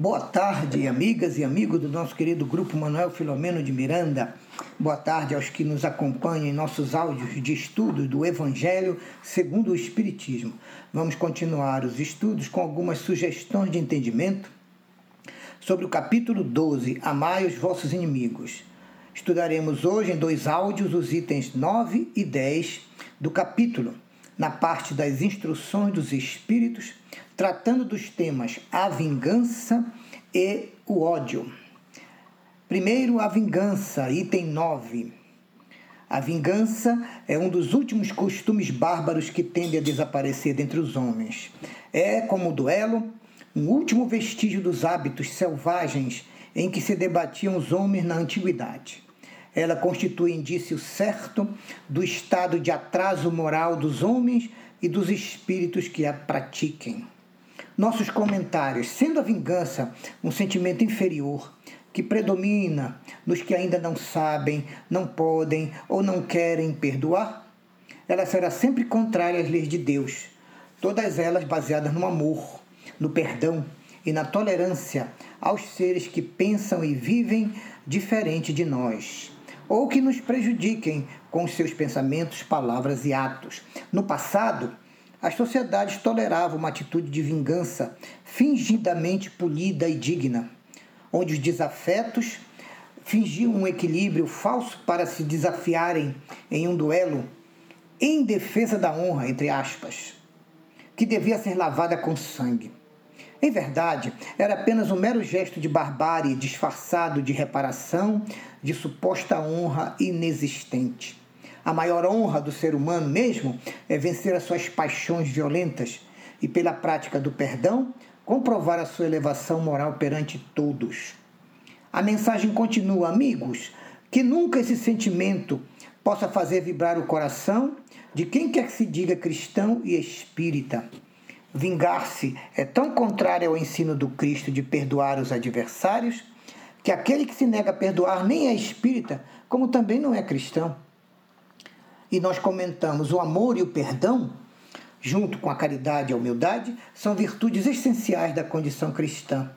Boa tarde, amigas e amigos do nosso querido grupo Manuel Filomeno de Miranda. Boa tarde aos que nos acompanham em nossos áudios de estudos do Evangelho segundo o Espiritismo. Vamos continuar os estudos com algumas sugestões de entendimento sobre o capítulo 12, Amai os vossos inimigos. Estudaremos hoje em dois áudios os itens 9 e 10 do capítulo, na parte das instruções dos espíritos tratando dos temas a vingança e o ódio. Primeiro, a vingança, item 9. A vingança é um dos últimos costumes bárbaros que tende a desaparecer dentre os homens. É, como o duelo, um último vestígio dos hábitos selvagens em que se debatiam os homens na antiguidade. Ela constitui indício certo do estado de atraso moral dos homens e dos espíritos que a pratiquem nossos comentários, sendo a vingança um sentimento inferior que predomina nos que ainda não sabem, não podem ou não querem perdoar, ela será sempre contrária às leis de Deus, todas elas baseadas no amor, no perdão e na tolerância aos seres que pensam e vivem diferente de nós, ou que nos prejudiquem com seus pensamentos, palavras e atos. No passado, as sociedades toleravam uma atitude de vingança fingidamente polida e digna, onde os desafetos fingiam um equilíbrio falso para se desafiarem em um duelo em defesa da honra, entre aspas, que devia ser lavada com sangue. Em verdade, era apenas um mero gesto de barbárie disfarçado de reparação de suposta honra inexistente. A maior honra do ser humano mesmo é vencer as suas paixões violentas e, pela prática do perdão, comprovar a sua elevação moral perante todos. A mensagem continua, amigos, que nunca esse sentimento possa fazer vibrar o coração de quem quer que se diga cristão e espírita. Vingar-se é tão contrário ao ensino do Cristo de perdoar os adversários que aquele que se nega a perdoar nem é espírita, como também não é cristão e nós comentamos o amor e o perdão, junto com a caridade e a humildade, são virtudes essenciais da condição cristã.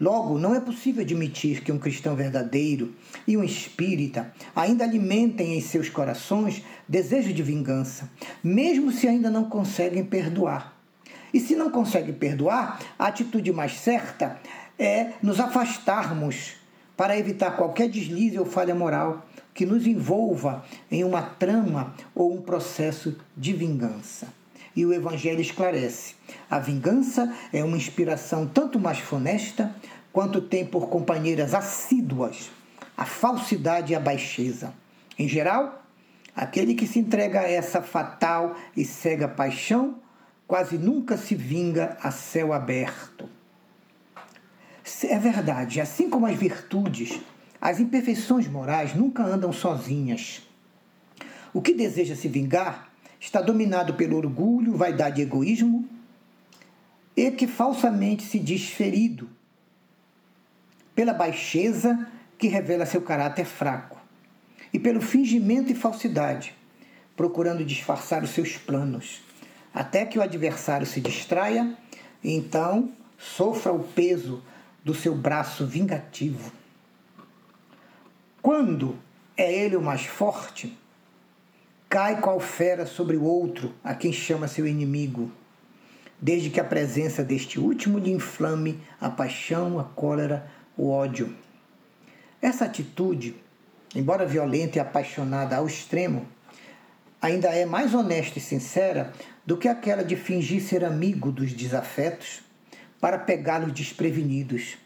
Logo, não é possível admitir que um cristão verdadeiro e um espírita ainda alimentem em seus corações desejo de vingança, mesmo se ainda não conseguem perdoar. E se não conseguem perdoar, a atitude mais certa é nos afastarmos para evitar qualquer deslize ou falha moral que nos envolva em uma trama ou um processo de vingança. E o Evangelho esclarece: a vingança é uma inspiração tanto mais funesta quanto tem por companheiras assíduas a falsidade e a baixeza. Em geral, aquele que se entrega a essa fatal e cega paixão quase nunca se vinga a céu aberto. É verdade, assim como as virtudes as imperfeições morais nunca andam sozinhas. O que deseja se vingar está dominado pelo orgulho, vaidade e egoísmo, e que falsamente se diz ferido, pela baixeza que revela seu caráter fraco, e pelo fingimento e falsidade, procurando disfarçar os seus planos, até que o adversário se distraia e então sofra o peso do seu braço vingativo. Quando é ele o mais forte, cai qual fera sobre o outro, a quem chama seu inimigo, desde que a presença deste último lhe inflame a paixão, a cólera, o ódio. Essa atitude, embora violenta e apaixonada ao extremo, ainda é mais honesta e sincera do que aquela de fingir ser amigo dos desafetos para pegá-los desprevenidos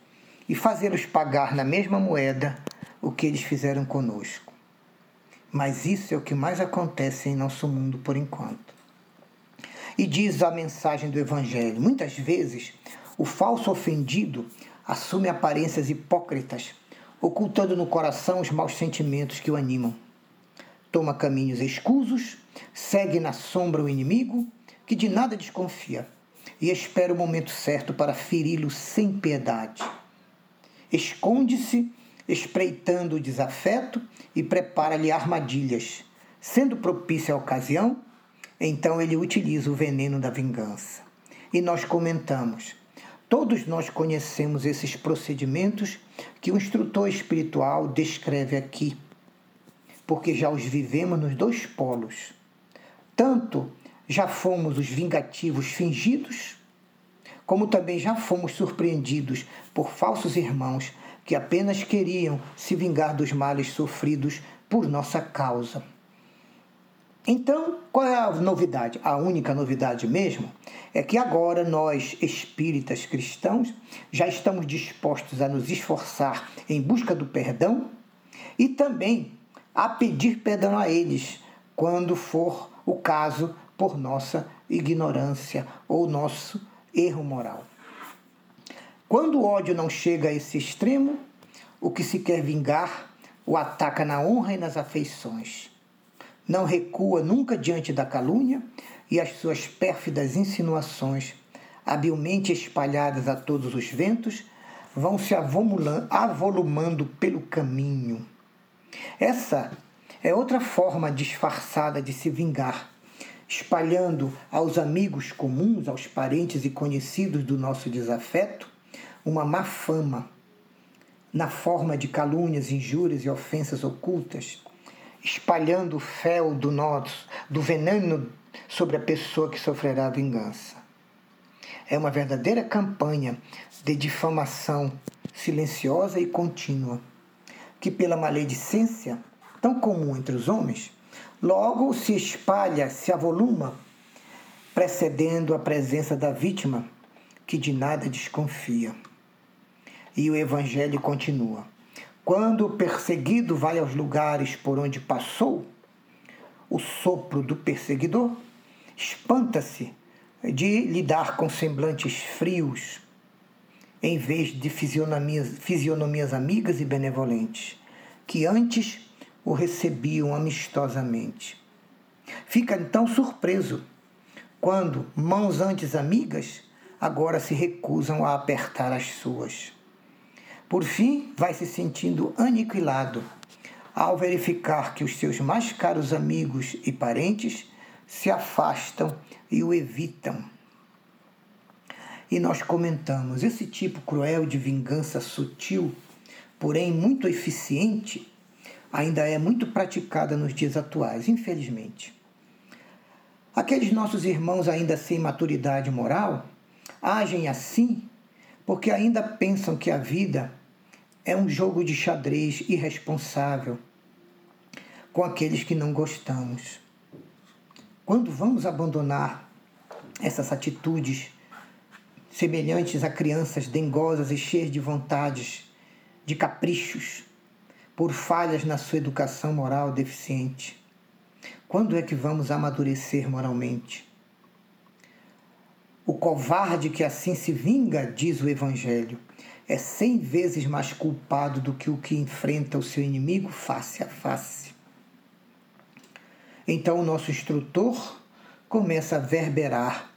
e fazê-los pagar na mesma moeda o que eles fizeram conosco. Mas isso é o que mais acontece em nosso mundo por enquanto. E diz a mensagem do Evangelho: muitas vezes o falso ofendido assume aparências hipócritas, ocultando no coração os maus sentimentos que o animam. Toma caminhos escusos, segue na sombra o inimigo, que de nada desconfia, e espera o momento certo para feri-lo sem piedade. Esconde-se espreitando o desafeto e prepara-lhe armadilhas. Sendo propícia a ocasião, então ele utiliza o veneno da vingança. E nós comentamos: Todos nós conhecemos esses procedimentos que o instrutor espiritual descreve aqui, porque já os vivemos nos dois polos. Tanto já fomos os vingativos fingidos, como também já fomos surpreendidos por falsos irmãos que apenas queriam se vingar dos males sofridos por nossa causa. Então, qual é a novidade? A única novidade mesmo é que agora nós, espíritas cristãos, já estamos dispostos a nos esforçar em busca do perdão e também a pedir perdão a eles quando for o caso por nossa ignorância ou nosso erro moral. Quando o ódio não chega a esse extremo, o que se quer vingar o ataca na honra e nas afeições não recua nunca diante da calúnia e as suas pérfidas insinuações, habilmente espalhadas a todos os ventos, vão se avolumando pelo caminho. Essa é outra forma disfarçada de se vingar, espalhando aos amigos comuns, aos parentes e conhecidos do nosso desafeto, uma má fama, na forma de calúnias, injúrias e ofensas ocultas, espalhando o fel do do veneno sobre a pessoa que sofrerá a vingança. É uma verdadeira campanha de difamação silenciosa e contínua, que pela maledicência, tão comum entre os homens, logo se espalha, se avoluma, precedendo a presença da vítima, que de nada desconfia. E o Evangelho continua. Quando o perseguido vai aos lugares por onde passou, o sopro do perseguidor espanta-se de lidar com semblantes frios, em vez de fisionomias, fisionomias amigas e benevolentes, que antes o recebiam amistosamente. Fica então surpreso quando mãos antes amigas agora se recusam a apertar as suas. Por fim, vai se sentindo aniquilado ao verificar que os seus mais caros amigos e parentes se afastam e o evitam. E nós comentamos: esse tipo cruel de vingança sutil, porém muito eficiente, ainda é muito praticada nos dias atuais, infelizmente. Aqueles nossos irmãos ainda sem maturidade moral agem assim porque ainda pensam que a vida é um jogo de xadrez irresponsável com aqueles que não gostamos. Quando vamos abandonar essas atitudes semelhantes a crianças dengosas e cheias de vontades, de caprichos, por falhas na sua educação moral deficiente? Quando é que vamos amadurecer moralmente? O covarde que assim se vinga, diz o Evangelho, é cem vezes mais culpado do que o que enfrenta o seu inimigo face a face. Então o nosso instrutor começa a verberar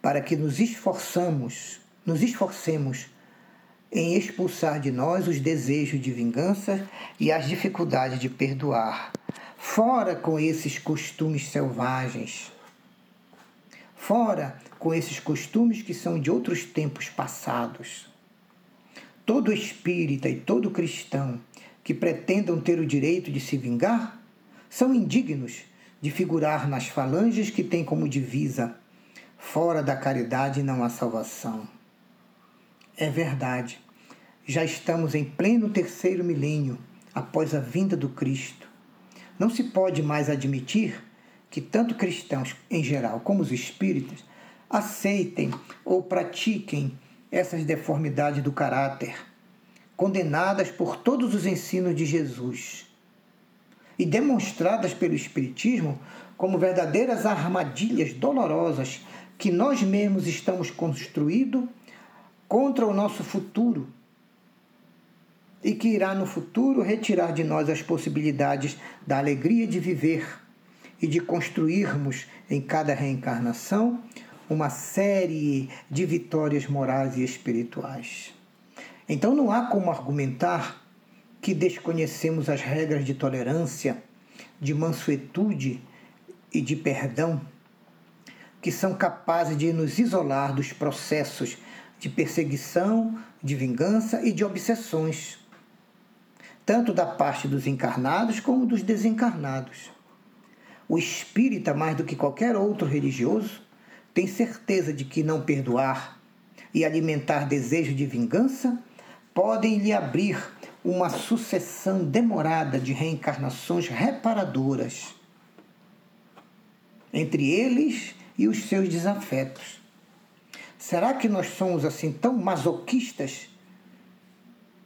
para que nos esforçamos, nos esforcemos em expulsar de nós os desejos de vingança e as dificuldades de perdoar. Fora com esses costumes selvagens. Fora com esses costumes que são de outros tempos passados todo espírita e todo cristão que pretendam ter o direito de se vingar são indignos de figurar nas falanges que têm como divisa: fora da caridade não há salvação. É verdade, já estamos em pleno terceiro milênio após a vinda do Cristo. Não se pode mais admitir que tanto cristãos em geral como os espíritas aceitem ou pratiquem essas deformidades do caráter, condenadas por todos os ensinos de Jesus e demonstradas pelo Espiritismo como verdadeiras armadilhas dolorosas que nós mesmos estamos construindo contra o nosso futuro e que irá no futuro retirar de nós as possibilidades da alegria de viver e de construirmos em cada reencarnação uma série de vitórias morais e espirituais. Então não há como argumentar que desconhecemos as regras de tolerância, de mansuetude e de perdão, que são capazes de nos isolar dos processos de perseguição, de vingança e de obsessões, tanto da parte dos encarnados como dos desencarnados. O espírita, mais do que qualquer outro religioso, tem certeza de que não perdoar e alimentar desejo de vingança podem lhe abrir uma sucessão demorada de reencarnações reparadoras entre eles e os seus desafetos. Será que nós somos assim tão masoquistas,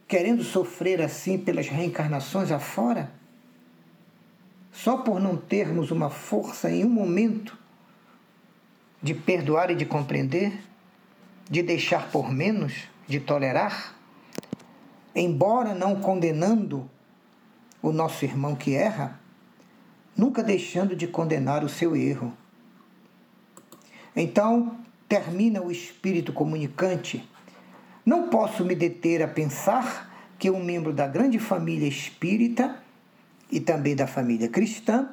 querendo sofrer assim pelas reencarnações afora? Só por não termos uma força em um momento de perdoar e de compreender, de deixar por menos, de tolerar? embora não condenando o nosso irmão que erra, nunca deixando de condenar o seu erro. Então, termina o espírito comunicante. Não posso me deter a pensar que um membro da grande família espírita e também da família cristã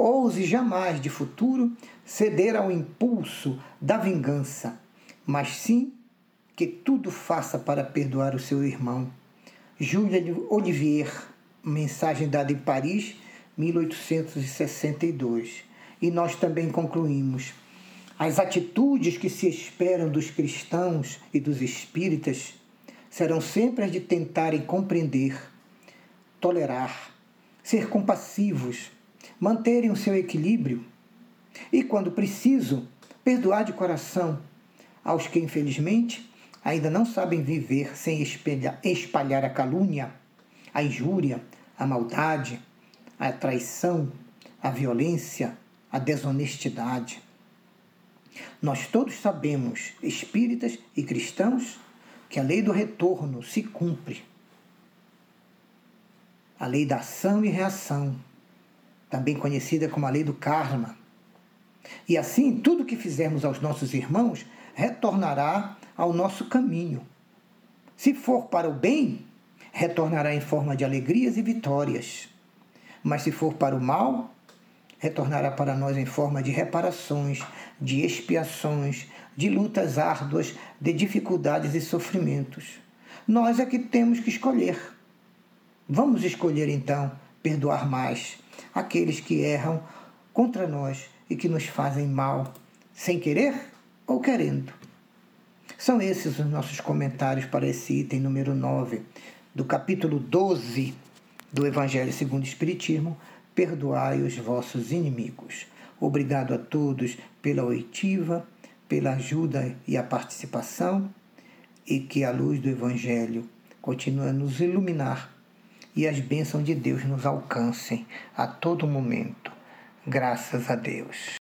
ouse jamais de futuro ceder ao impulso da vingança, mas sim que tudo faça para perdoar o seu irmão Júlia Olivier, mensagem dada em Paris, 1862. E nós também concluímos: as atitudes que se esperam dos cristãos e dos espíritas serão sempre as de tentarem compreender, tolerar, ser compassivos, manterem o seu equilíbrio e, quando preciso, perdoar de coração aos que, infelizmente, ainda não sabem viver sem espalhar a calúnia, a injúria, a maldade, a traição, a violência, a desonestidade. Nós todos sabemos, espíritas e cristãos, que a lei do retorno se cumpre. A lei da ação e reação, também conhecida como a lei do karma. E assim, tudo que fizermos aos nossos irmãos retornará ao nosso caminho. Se for para o bem, retornará em forma de alegrias e vitórias. Mas se for para o mal, retornará para nós em forma de reparações, de expiações, de lutas árduas, de dificuldades e sofrimentos. Nós é que temos que escolher. Vamos escolher então perdoar mais aqueles que erram contra nós e que nos fazem mal, sem querer ou querendo. São esses os nossos comentários para esse item número 9 do capítulo 12 do Evangelho segundo o Espiritismo, Perdoai os vossos inimigos. Obrigado a todos pela oitiva, pela ajuda e a participação, e que a luz do Evangelho continue a nos iluminar e as bênçãos de Deus nos alcancem a todo momento. Graças a Deus.